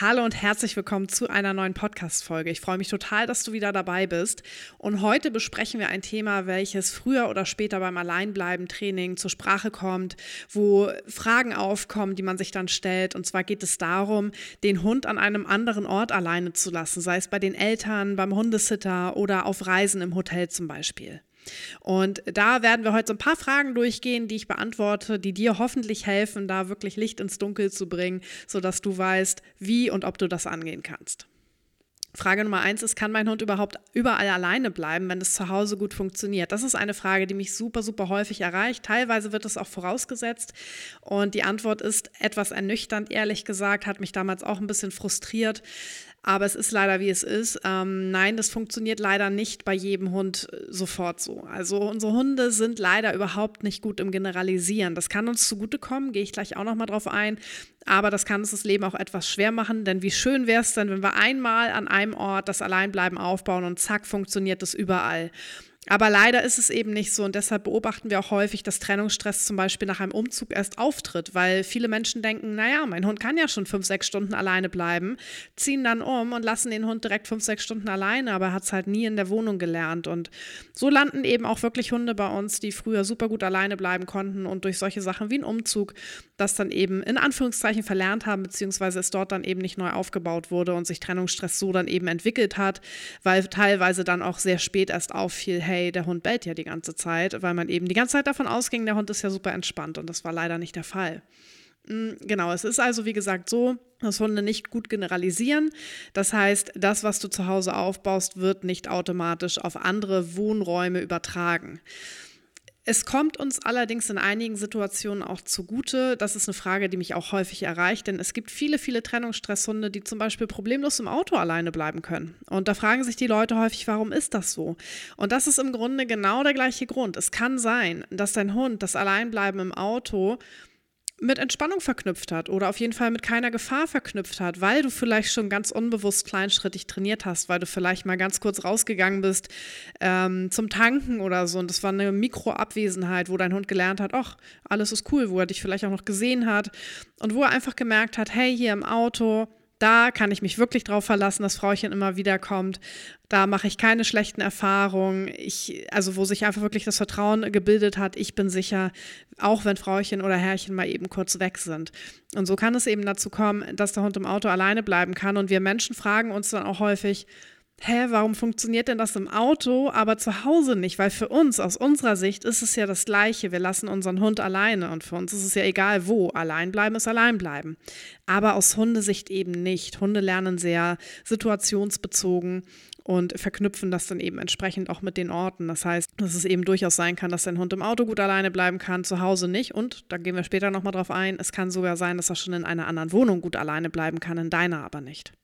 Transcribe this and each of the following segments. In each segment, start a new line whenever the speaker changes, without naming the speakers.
Hallo und herzlich willkommen zu einer neuen Podcast-Folge. Ich freue mich total, dass du wieder dabei bist. Und heute besprechen wir ein Thema, welches früher oder später beim Alleinbleiben-Training zur Sprache kommt, wo Fragen aufkommen, die man sich dann stellt. Und zwar geht es darum, den Hund an einem anderen Ort alleine zu lassen, sei es bei den Eltern, beim Hundesitter oder auf Reisen im Hotel zum Beispiel. Und da werden wir heute so ein paar Fragen durchgehen, die ich beantworte, die dir hoffentlich helfen, da wirklich Licht ins Dunkel zu bringen, sodass du weißt, wie und ob du das angehen kannst. Frage Nummer eins ist, kann mein Hund überhaupt überall alleine bleiben, wenn es zu Hause gut funktioniert? Das ist eine Frage, die mich super, super häufig erreicht. Teilweise wird es auch vorausgesetzt. Und die Antwort ist etwas ernüchternd, ehrlich gesagt, hat mich damals auch ein bisschen frustriert. Aber es ist leider, wie es ist. Ähm, nein, das funktioniert leider nicht bei jedem Hund äh, sofort so. Also unsere Hunde sind leider überhaupt nicht gut im Generalisieren. Das kann uns zugutekommen, gehe ich gleich auch nochmal drauf ein. Aber das kann uns das Leben auch etwas schwer machen, denn wie schön wäre es denn, wenn wir einmal an einem Ort das Alleinbleiben aufbauen und zack, funktioniert das überall. Aber leider ist es eben nicht so und deshalb beobachten wir auch häufig, dass Trennungsstress zum Beispiel nach einem Umzug erst auftritt, weil viele Menschen denken, naja, mein Hund kann ja schon fünf, sechs Stunden alleine bleiben, ziehen dann um und lassen den Hund direkt fünf, sechs Stunden alleine, aber er hat es halt nie in der Wohnung gelernt. Und so landen eben auch wirklich Hunde bei uns, die früher super gut alleine bleiben konnten und durch solche Sachen wie ein Umzug das dann eben in Anführungszeichen verlernt haben, beziehungsweise es dort dann eben nicht neu aufgebaut wurde und sich Trennungsstress so dann eben entwickelt hat, weil teilweise dann auch sehr spät erst auffiel, hey, hey, der Hund bellt ja die ganze Zeit, weil man eben die ganze Zeit davon ausging, der Hund ist ja super entspannt und das war leider nicht der Fall. Mm, genau, es ist also wie gesagt so, dass Hunde nicht gut generalisieren. Das heißt, das, was du zu Hause aufbaust, wird nicht automatisch auf andere Wohnräume übertragen. Es kommt uns allerdings in einigen Situationen auch zugute. Das ist eine Frage, die mich auch häufig erreicht, denn es gibt viele, viele Trennungsstresshunde, die zum Beispiel problemlos im Auto alleine bleiben können. Und da fragen sich die Leute häufig, warum ist das so? Und das ist im Grunde genau der gleiche Grund. Es kann sein, dass dein Hund das Alleinbleiben im Auto mit Entspannung verknüpft hat oder auf jeden Fall mit keiner Gefahr verknüpft hat, weil du vielleicht schon ganz unbewusst kleinschrittig trainiert hast, weil du vielleicht mal ganz kurz rausgegangen bist ähm, zum Tanken oder so. Und das war eine Mikroabwesenheit, wo dein Hund gelernt hat, ach, alles ist cool, wo er dich vielleicht auch noch gesehen hat und wo er einfach gemerkt hat, hey, hier im Auto, da kann ich mich wirklich drauf verlassen, dass Frauchen immer wieder kommt. Da mache ich keine schlechten Erfahrungen. Ich, also wo sich einfach wirklich das Vertrauen gebildet hat, ich bin sicher, auch wenn Frauchen oder Herrchen mal eben kurz weg sind. Und so kann es eben dazu kommen, dass der Hund im Auto alleine bleiben kann. Und wir Menschen fragen uns dann auch häufig, hä, warum funktioniert denn das im Auto, aber zu Hause nicht? Weil für uns, aus unserer Sicht, ist es ja das Gleiche. Wir lassen unseren Hund alleine und für uns ist es ja egal wo. Allein bleiben ist allein bleiben. Aber aus Hundesicht eben nicht. Hunde lernen sehr situationsbezogen und verknüpfen das dann eben entsprechend auch mit den Orten. Das heißt, dass es eben durchaus sein kann, dass dein Hund im Auto gut alleine bleiben kann, zu Hause nicht. Und da gehen wir später nochmal drauf ein. Es kann sogar sein, dass er schon in einer anderen Wohnung gut alleine bleiben kann, in deiner aber nicht.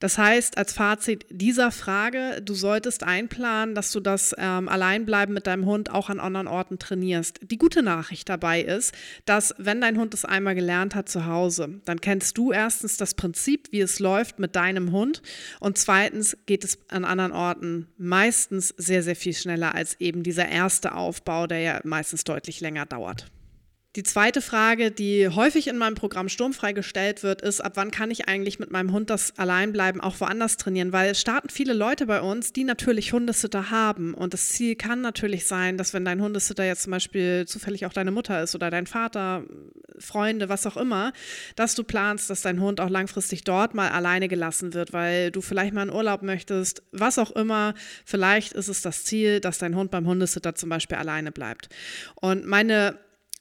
Das heißt, als Fazit dieser Frage, du solltest einplanen, dass du das ähm, Alleinbleiben mit deinem Hund auch an anderen Orten trainierst. Die gute Nachricht dabei ist, dass wenn dein Hund es einmal gelernt hat zu Hause, dann kennst du erstens das Prinzip, wie es läuft mit deinem Hund und zweitens geht es an anderen Orten meistens sehr, sehr viel schneller als eben dieser erste Aufbau, der ja meistens deutlich länger dauert. Die zweite Frage, die häufig in meinem Programm Sturmfrei gestellt wird, ist, ab wann kann ich eigentlich mit meinem Hund das Alleinbleiben auch woanders trainieren? Weil es starten viele Leute bei uns, die natürlich Hundesitter haben. Und das Ziel kann natürlich sein, dass wenn dein Hundesitter jetzt zum Beispiel zufällig auch deine Mutter ist oder dein Vater, Freunde, was auch immer, dass du planst, dass dein Hund auch langfristig dort mal alleine gelassen wird, weil du vielleicht mal in Urlaub möchtest, was auch immer. Vielleicht ist es das Ziel, dass dein Hund beim Hundesitter zum Beispiel alleine bleibt. Und meine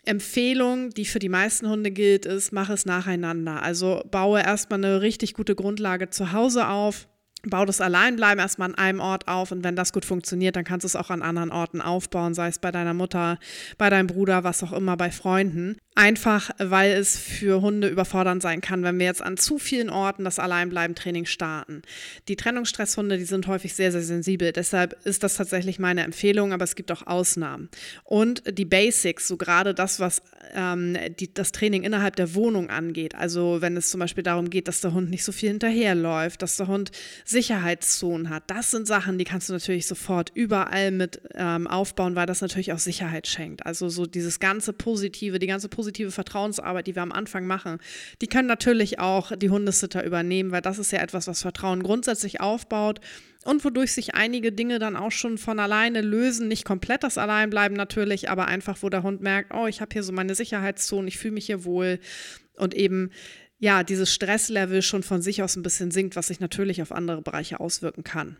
Empfehlung, die für die meisten Hunde gilt, ist, mach es nacheinander. Also baue erstmal eine richtig gute Grundlage zu Hause auf, bau das Alleinbleiben erstmal an einem Ort auf und wenn das gut funktioniert, dann kannst du es auch an anderen Orten aufbauen, sei es bei deiner Mutter, bei deinem Bruder, was auch immer, bei Freunden. Einfach, weil es für Hunde überfordernd sein kann, wenn wir jetzt an zu vielen Orten das Alleinbleiben-Training starten. Die Trennungsstresshunde, die sind häufig sehr, sehr sensibel. Deshalb ist das tatsächlich meine Empfehlung, aber es gibt auch Ausnahmen. Und die Basics, so gerade das, was ähm, die, das Training innerhalb der Wohnung angeht. Also wenn es zum Beispiel darum geht, dass der Hund nicht so viel hinterherläuft, dass der Hund Sicherheitszonen hat. Das sind Sachen, die kannst du natürlich sofort überall mit ähm, aufbauen, weil das natürlich auch Sicherheit schenkt. Also so dieses ganze positive, die ganze positive Vertrauensarbeit, die wir am Anfang machen, die können natürlich auch die Hundesitter übernehmen, weil das ist ja etwas, was Vertrauen grundsätzlich aufbaut und wodurch sich einige Dinge dann auch schon von alleine lösen. Nicht komplett das Alleinbleiben natürlich, aber einfach, wo der Hund merkt, oh, ich habe hier so meine Sicherheitszone, ich fühle mich hier wohl und eben ja, dieses Stresslevel schon von sich aus ein bisschen sinkt, was sich natürlich auf andere Bereiche auswirken kann.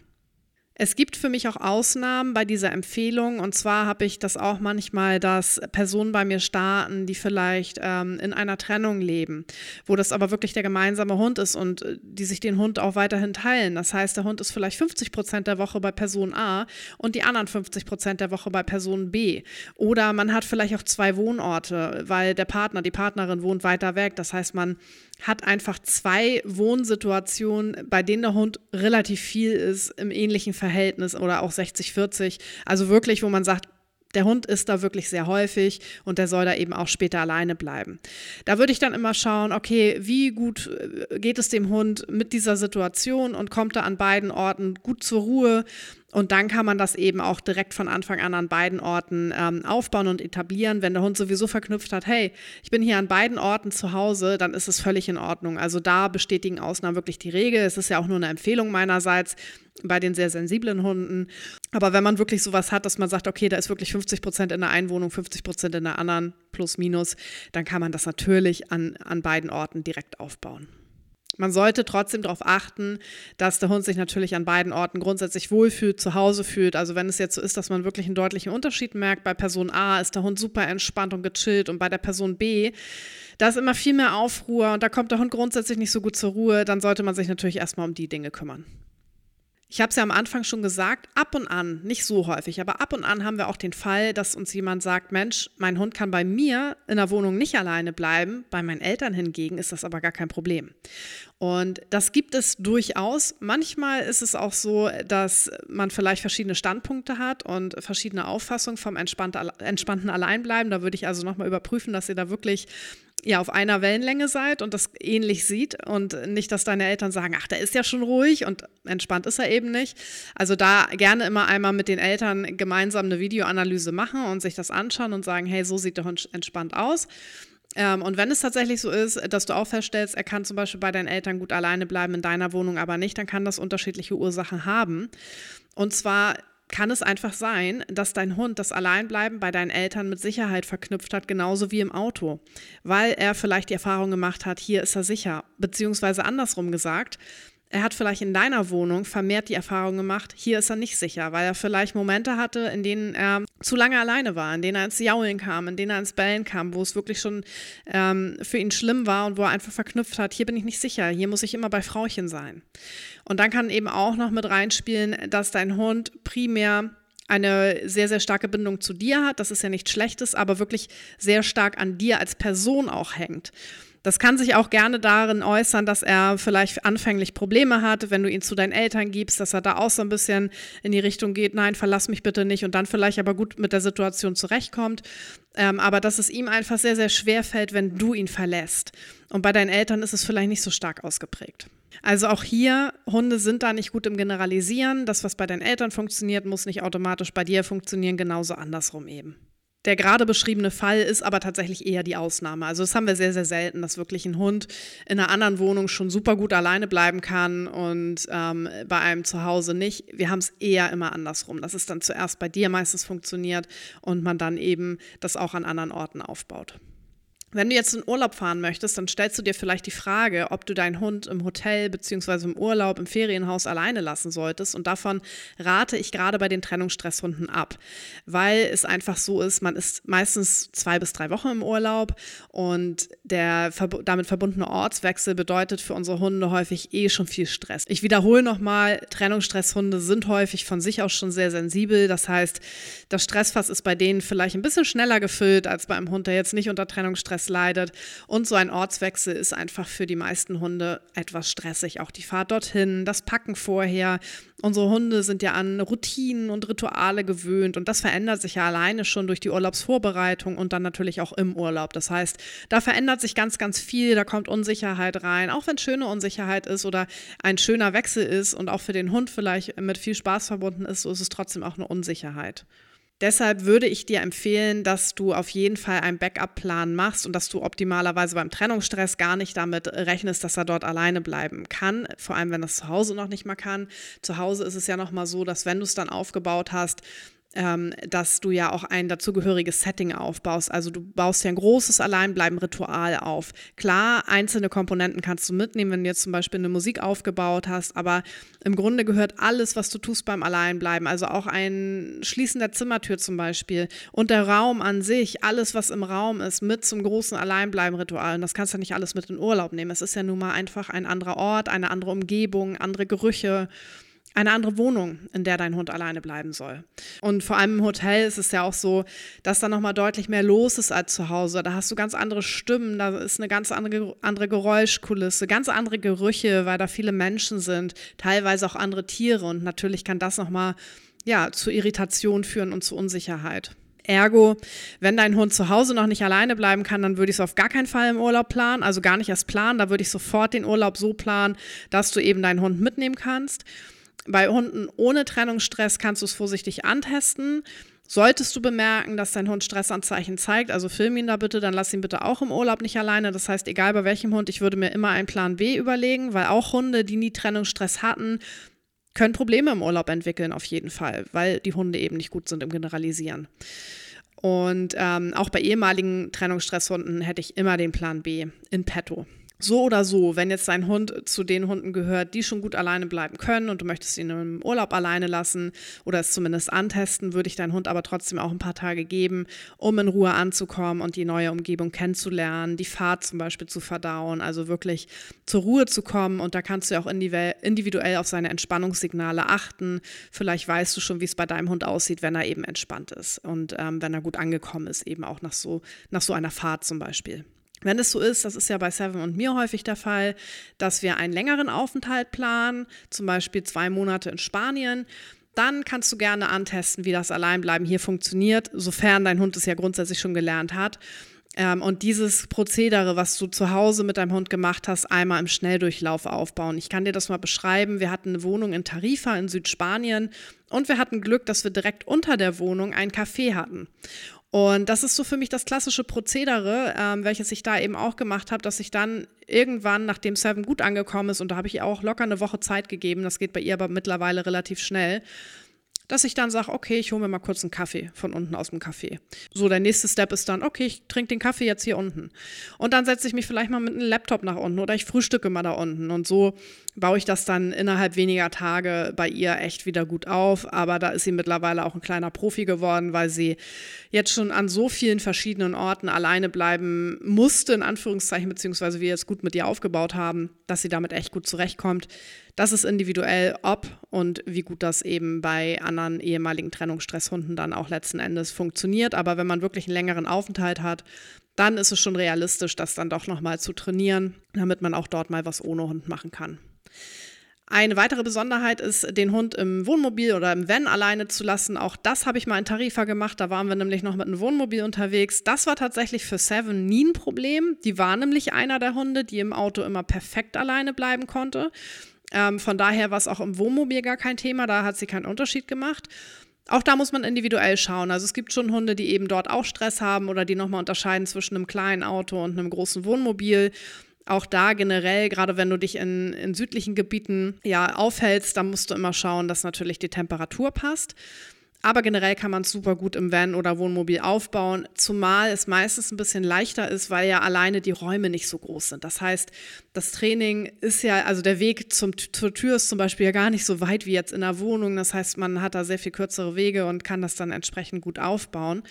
Es gibt für mich auch Ausnahmen bei dieser Empfehlung. Und zwar habe ich das auch manchmal, dass Personen bei mir starten, die vielleicht ähm, in einer Trennung leben, wo das aber wirklich der gemeinsame Hund ist und äh, die sich den Hund auch weiterhin teilen. Das heißt, der Hund ist vielleicht 50 Prozent der Woche bei Person A und die anderen 50 Prozent der Woche bei Person B. Oder man hat vielleicht auch zwei Wohnorte, weil der Partner, die Partnerin wohnt weiter weg. Das heißt, man hat einfach zwei Wohnsituationen, bei denen der Hund relativ viel ist im ähnlichen Verhältnis oder auch 60-40. Also wirklich, wo man sagt, der Hund ist da wirklich sehr häufig und der soll da eben auch später alleine bleiben. Da würde ich dann immer schauen, okay, wie gut äh, geht es dem Hund mit dieser Situation und kommt er an beiden Orten gut zur Ruhe und dann kann man das eben auch direkt von Anfang an an beiden Orten ähm, aufbauen und etablieren. Wenn der Hund sowieso verknüpft hat, hey, ich bin hier an beiden Orten zu Hause, dann ist es völlig in Ordnung. Also da bestätigen Ausnahmen wirklich die Regel. Es ist ja auch nur eine Empfehlung meinerseits bei den sehr sensiblen Hunden. Aber wenn man wirklich sowas hat, dass man sagt, okay, da ist wirklich 50 Prozent in der einen Wohnung, 50 Prozent in der anderen, plus minus, dann kann man das natürlich an, an beiden Orten direkt aufbauen. Man sollte trotzdem darauf achten, dass der Hund sich natürlich an beiden Orten grundsätzlich wohlfühlt, zu Hause fühlt. Also wenn es jetzt so ist, dass man wirklich einen deutlichen Unterschied merkt, bei Person A ist der Hund super entspannt und gechillt und bei der Person B, da ist immer viel mehr Aufruhr und da kommt der Hund grundsätzlich nicht so gut zur Ruhe, dann sollte man sich natürlich erstmal um die Dinge kümmern. Ich habe es ja am Anfang schon gesagt, ab und an, nicht so häufig, aber ab und an haben wir auch den Fall, dass uns jemand sagt, Mensch, mein Hund kann bei mir in der Wohnung nicht alleine bleiben, bei meinen Eltern hingegen ist das aber gar kein Problem. Und das gibt es durchaus. Manchmal ist es auch so, dass man vielleicht verschiedene Standpunkte hat und verschiedene Auffassungen vom entspannten Alleinbleiben. Da würde ich also nochmal überprüfen, dass ihr da wirklich ja, auf einer Wellenlänge seid und das ähnlich sieht und nicht, dass deine Eltern sagen, ach, der ist ja schon ruhig und entspannt ist er eben nicht. Also da gerne immer einmal mit den Eltern gemeinsam eine Videoanalyse machen und sich das anschauen und sagen, hey, so sieht Hund entspannt aus. Ähm, und wenn es tatsächlich so ist, dass du auch feststellst, er kann zum Beispiel bei deinen Eltern gut alleine bleiben, in deiner Wohnung aber nicht, dann kann das unterschiedliche Ursachen haben. Und zwar kann es einfach sein, dass dein Hund das Alleinbleiben bei deinen Eltern mit Sicherheit verknüpft hat, genauso wie im Auto, weil er vielleicht die Erfahrung gemacht hat, hier ist er sicher, beziehungsweise andersrum gesagt, er hat vielleicht in deiner Wohnung vermehrt die Erfahrung gemacht, hier ist er nicht sicher, weil er vielleicht Momente hatte, in denen er zu lange alleine war, in denen er ins Jaulen kam, in denen er ins Bellen kam, wo es wirklich schon ähm, für ihn schlimm war und wo er einfach verknüpft hat, hier bin ich nicht sicher, hier muss ich immer bei Frauchen sein. Und dann kann eben auch noch mit reinspielen, dass dein Hund primär eine sehr, sehr starke Bindung zu dir hat. Das ist ja nichts Schlechtes, aber wirklich sehr stark an dir als Person auch hängt. Das kann sich auch gerne darin äußern, dass er vielleicht anfänglich Probleme hat, wenn du ihn zu deinen Eltern gibst, dass er da auch so ein bisschen in die Richtung geht, nein, verlass mich bitte nicht und dann vielleicht aber gut mit der Situation zurechtkommt. Ähm, aber dass es ihm einfach sehr, sehr schwer fällt, wenn du ihn verlässt. Und bei deinen Eltern ist es vielleicht nicht so stark ausgeprägt. Also auch hier, Hunde sind da nicht gut im Generalisieren. Das, was bei deinen Eltern funktioniert, muss nicht automatisch bei dir funktionieren, genauso andersrum eben. Der gerade beschriebene Fall ist aber tatsächlich eher die Ausnahme. Also das haben wir sehr, sehr selten, dass wirklich ein Hund in einer anderen Wohnung schon super gut alleine bleiben kann und ähm, bei einem zu Hause nicht. Wir haben es eher immer andersrum, dass es dann zuerst bei dir meistens funktioniert und man dann eben das auch an anderen Orten aufbaut. Wenn du jetzt in Urlaub fahren möchtest, dann stellst du dir vielleicht die Frage, ob du deinen Hund im Hotel bzw. im Urlaub, im Ferienhaus alleine lassen solltest. Und davon rate ich gerade bei den Trennungsstresshunden ab, weil es einfach so ist, man ist meistens zwei bis drei Wochen im Urlaub und der damit verbundene Ortswechsel bedeutet für unsere Hunde häufig eh schon viel Stress. Ich wiederhole nochmal, Trennungsstresshunde sind häufig von sich aus schon sehr sensibel. Das heißt, das Stressfass ist bei denen vielleicht ein bisschen schneller gefüllt als bei einem Hund, der jetzt nicht unter Trennungsstress Trennungsstress leidet. Und so ein Ortswechsel ist einfach für die meisten Hunde etwas stressig. Auch die Fahrt dorthin, das Packen vorher. Unsere Hunde sind ja an Routinen und Rituale gewöhnt und das verändert sich ja alleine schon durch die Urlaubsvorbereitung und dann natürlich auch im Urlaub. Das heißt, da verändert sich ganz, ganz viel, da kommt Unsicherheit rein, auch wenn schöne Unsicherheit ist oder ein schöner Wechsel ist und auch für den Hund vielleicht mit viel Spaß verbunden ist, so ist es trotzdem auch eine Unsicherheit. Deshalb würde ich dir empfehlen, dass du auf jeden Fall einen Backup-Plan machst und dass du optimalerweise beim Trennungsstress gar nicht damit rechnest, dass er dort alleine bleiben kann. Vor allem, wenn das zu Hause noch nicht mal kann. Zu Hause ist es ja noch mal so, dass wenn du es dann aufgebaut hast, ähm, dass du ja auch ein dazugehöriges Setting aufbaust. Also du baust ja ein großes Alleinbleiben-Ritual auf. Klar, einzelne Komponenten kannst du mitnehmen, wenn du jetzt zum Beispiel eine Musik aufgebaut hast, aber im Grunde gehört alles, was du tust beim Alleinbleiben, also auch ein Schließen der Zimmertür zum Beispiel und der Raum an sich, alles, was im Raum ist, mit zum großen Alleinbleiben-Ritual. Und das kannst du nicht alles mit in Urlaub nehmen. Es ist ja nun mal einfach ein anderer Ort, eine andere Umgebung, andere Gerüche eine andere Wohnung, in der dein Hund alleine bleiben soll. Und vor allem im Hotel ist es ja auch so, dass da nochmal deutlich mehr los ist als zu Hause. Da hast du ganz andere Stimmen, da ist eine ganz andere, andere Geräuschkulisse, ganz andere Gerüche, weil da viele Menschen sind, teilweise auch andere Tiere. Und natürlich kann das nochmal ja, zu Irritation führen und zu Unsicherheit. Ergo, wenn dein Hund zu Hause noch nicht alleine bleiben kann, dann würde ich es auf gar keinen Fall im Urlaub planen, also gar nicht erst planen. Da würde ich sofort den Urlaub so planen, dass du eben deinen Hund mitnehmen kannst. Bei Hunden ohne Trennungsstress kannst du es vorsichtig antesten. Solltest du bemerken, dass dein Hund Stressanzeichen zeigt, also film ihn da bitte, dann lass ihn bitte auch im Urlaub nicht alleine. Das heißt, egal bei welchem Hund, ich würde mir immer einen Plan B überlegen, weil auch Hunde, die nie Trennungsstress hatten, können Probleme im Urlaub entwickeln, auf jeden Fall, weil die Hunde eben nicht gut sind im Generalisieren. Und ähm, auch bei ehemaligen Trennungsstresshunden hätte ich immer den Plan B in petto so oder so, wenn jetzt dein Hund zu den Hunden gehört, die schon gut alleine bleiben können und du möchtest ihn im Urlaub alleine lassen oder es zumindest antesten, würde ich deinen Hund aber trotzdem auch ein paar Tage geben, um in Ruhe anzukommen und die neue Umgebung kennenzulernen, die Fahrt zum Beispiel zu verdauen, also wirklich zur Ruhe zu kommen und da kannst du auch individuell auf seine Entspannungssignale achten. Vielleicht weißt du schon, wie es bei deinem Hund aussieht, wenn er eben entspannt ist und ähm, wenn er gut angekommen ist, eben auch nach so, nach so einer Fahrt zum Beispiel. Wenn es so ist, das ist ja bei Seven und mir häufig der Fall, dass wir einen längeren Aufenthalt planen, zum Beispiel zwei Monate in Spanien, dann kannst du gerne antesten, wie das Alleinbleiben hier funktioniert, sofern dein Hund es ja grundsätzlich schon gelernt hat. Ähm, und dieses Prozedere, was du zu Hause mit deinem Hund gemacht hast, einmal im Schnelldurchlauf aufbauen. Ich kann dir das mal beschreiben. Wir hatten eine Wohnung in Tarifa in Südspanien und wir hatten Glück, dass wir direkt unter der Wohnung ein Café hatten. Und das ist so für mich das klassische Prozedere, ähm, welches ich da eben auch gemacht habe, dass ich dann irgendwann, nachdem Seven gut angekommen ist, und da habe ich ihr auch locker eine Woche Zeit gegeben, das geht bei ihr aber mittlerweile relativ schnell, dass ich dann sage, okay, ich hole mir mal kurz einen Kaffee von unten aus dem Kaffee. So, der nächste Step ist dann, okay, ich trinke den Kaffee jetzt hier unten. Und dann setze ich mich vielleicht mal mit einem Laptop nach unten oder ich frühstücke mal da unten. Und so baue ich das dann innerhalb weniger Tage bei ihr echt wieder gut auf. Aber da ist sie mittlerweile auch ein kleiner Profi geworden, weil sie jetzt schon an so vielen verschiedenen Orten alleine bleiben musste, in Anführungszeichen, beziehungsweise wir jetzt gut mit ihr aufgebaut haben, dass sie damit echt gut zurechtkommt. Das ist individuell, ob und wie gut das eben bei anderen ehemaligen Trennungsstresshunden dann auch letzten Endes funktioniert. Aber wenn man wirklich einen längeren Aufenthalt hat, dann ist es schon realistisch, das dann doch nochmal zu trainieren, damit man auch dort mal was ohne Hund machen kann. Eine weitere Besonderheit ist, den Hund im Wohnmobil oder im Van alleine zu lassen. Auch das habe ich mal in Tarifa gemacht. Da waren wir nämlich noch mit einem Wohnmobil unterwegs. Das war tatsächlich für Seven nie ein Problem. Die war nämlich einer der Hunde, die im Auto immer perfekt alleine bleiben konnte. Ähm, von daher war es auch im Wohnmobil gar kein Thema, da hat sie keinen Unterschied gemacht. Auch da muss man individuell schauen. Also es gibt schon Hunde, die eben dort auch Stress haben oder die nochmal unterscheiden zwischen einem kleinen Auto und einem großen Wohnmobil. Auch da generell, gerade wenn du dich in, in südlichen Gebieten ja aufhältst, dann musst du immer schauen, dass natürlich die Temperatur passt. Aber generell kann man es super gut im Van oder Wohnmobil aufbauen, zumal es meistens ein bisschen leichter ist, weil ja alleine die Räume nicht so groß sind. Das heißt, das Training ist ja, also der Weg zum, zur Tür ist zum Beispiel ja gar nicht so weit wie jetzt in der Wohnung. Das heißt, man hat da sehr viel kürzere Wege und kann das dann entsprechend gut aufbauen.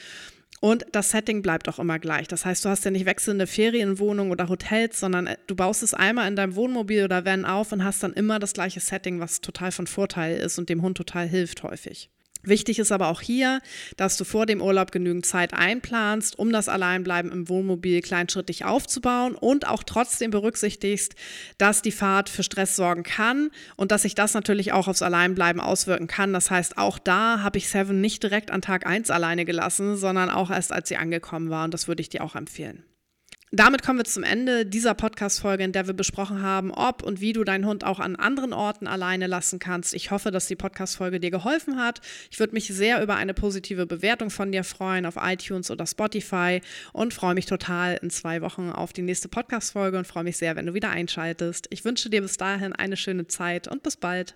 Und das Setting bleibt auch immer gleich. Das heißt, du hast ja nicht wechselnde Ferienwohnungen oder Hotels, sondern äh, du baust es einmal in deinem Wohnmobil oder Van auf und hast dann immer das gleiche Setting, was total von Vorteil ist und dem Hund total hilft häufig. Wichtig ist aber auch hier, dass du vor dem Urlaub genügend Zeit einplanst, um das Alleinbleiben im Wohnmobil kleinschrittig aufzubauen und auch trotzdem berücksichtigst, dass die Fahrt für Stress sorgen kann und dass sich das natürlich auch aufs Alleinbleiben auswirken kann. Das heißt, auch da habe ich Seven nicht direkt an Tag 1 alleine gelassen, sondern auch erst als sie angekommen war und das würde ich dir auch empfehlen. Damit kommen wir zum Ende dieser Podcast-Folge, in der wir besprochen haben, ob und wie du deinen Hund auch an anderen Orten alleine lassen kannst. Ich hoffe, dass die Podcast-Folge dir geholfen hat. Ich würde mich sehr über eine positive Bewertung von dir freuen auf iTunes oder Spotify und freue mich total in zwei Wochen auf die nächste Podcast-Folge und freue mich sehr, wenn du wieder einschaltest. Ich wünsche dir bis dahin eine schöne Zeit und bis bald.